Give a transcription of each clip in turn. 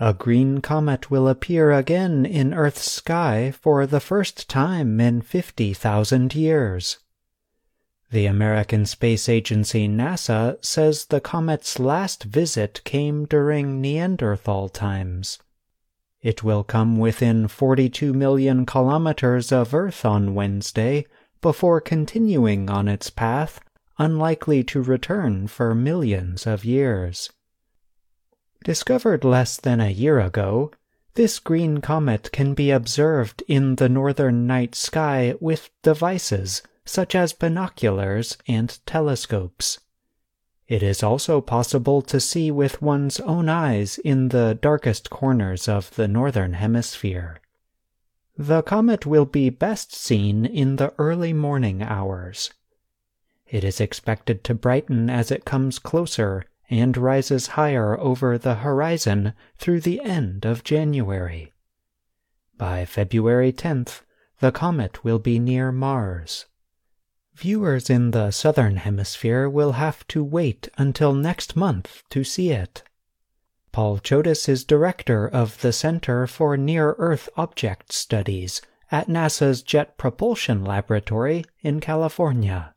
A green comet will appear again in Earth's sky for the first time in 50,000 years. The American Space Agency NASA says the comet's last visit came during Neanderthal times. It will come within 42 million kilometers of Earth on Wednesday before continuing on its path, unlikely to return for millions of years. Discovered less than a year ago, this green comet can be observed in the northern night sky with devices such as binoculars and telescopes. It is also possible to see with one's own eyes in the darkest corners of the northern hemisphere. The comet will be best seen in the early morning hours. It is expected to brighten as it comes closer and rises higher over the horizon through the end of January. By February 10th, the comet will be near Mars. Viewers in the southern hemisphere will have to wait until next month to see it. Paul Chodas is director of the Center for Near Earth Object Studies at NASA's Jet Propulsion Laboratory in California.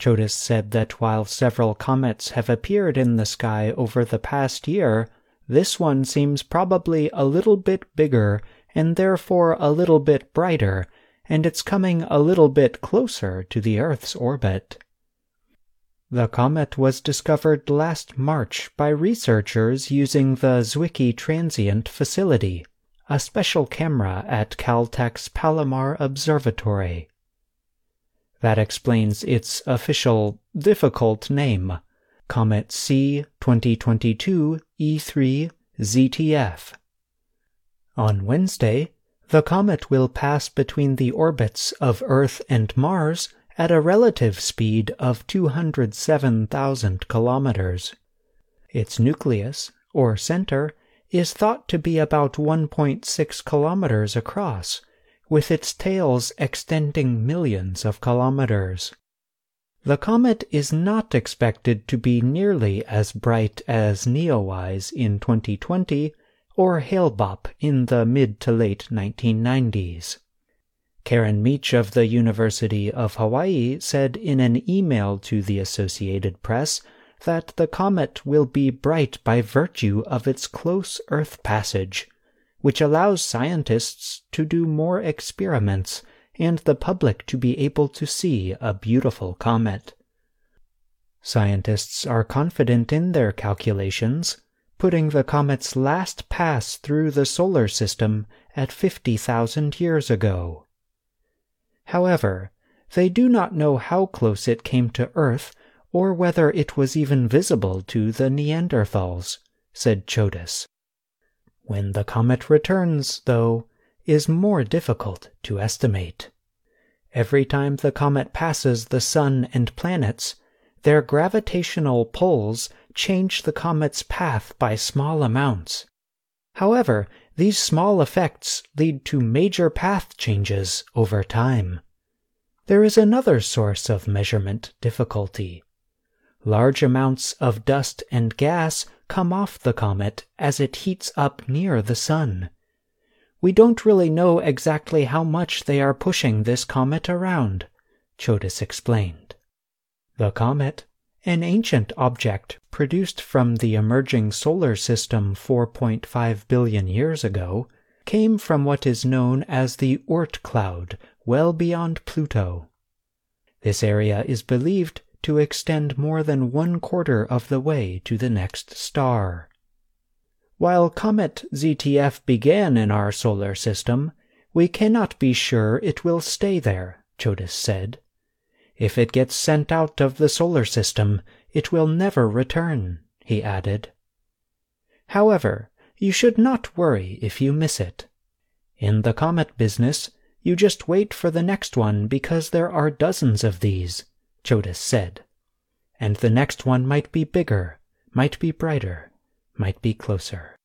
Chodas said that while several comets have appeared in the sky over the past year, this one seems probably a little bit bigger and therefore a little bit brighter, and it's coming a little bit closer to the Earth's orbit. The comet was discovered last March by researchers using the Zwicky Transient Facility, a special camera at Caltech's Palomar Observatory. That explains its official, difficult name, Comet C 2022 E3 ZTF. On Wednesday, the comet will pass between the orbits of Earth and Mars at a relative speed of 207,000 kilometers. Its nucleus, or center, is thought to be about 1.6 kilometers across with its tails extending millions of kilometers. The comet is not expected to be nearly as bright as Neowise in 2020 or Hale-Bopp in the mid to late 1990s. Karen Meech of the University of Hawaii said in an email to the Associated Press that the comet will be bright by virtue of its close Earth passage which allows scientists to do more experiments and the public to be able to see a beautiful comet. Scientists are confident in their calculations, putting the comet's last pass through the solar system at 50,000 years ago. However, they do not know how close it came to Earth or whether it was even visible to the Neanderthals, said Chodas. When the comet returns, though, is more difficult to estimate. Every time the comet passes the Sun and planets, their gravitational pulls change the comet's path by small amounts. However, these small effects lead to major path changes over time. There is another source of measurement difficulty. Large amounts of dust and gas come off the comet as it heats up near the Sun. We don't really know exactly how much they are pushing this comet around, Chodas explained. The comet, an ancient object produced from the emerging solar system 4.5 billion years ago, came from what is known as the Oort cloud, well beyond Pluto. This area is believed to extend more than one quarter of the way to the next star. While comet ZTF began in our solar system, we cannot be sure it will stay there, Chodas said. If it gets sent out of the solar system, it will never return, he added. However, you should not worry if you miss it. In the comet business, you just wait for the next one because there are dozens of these, Chodas said. And the next one might be bigger, might be brighter, might be closer.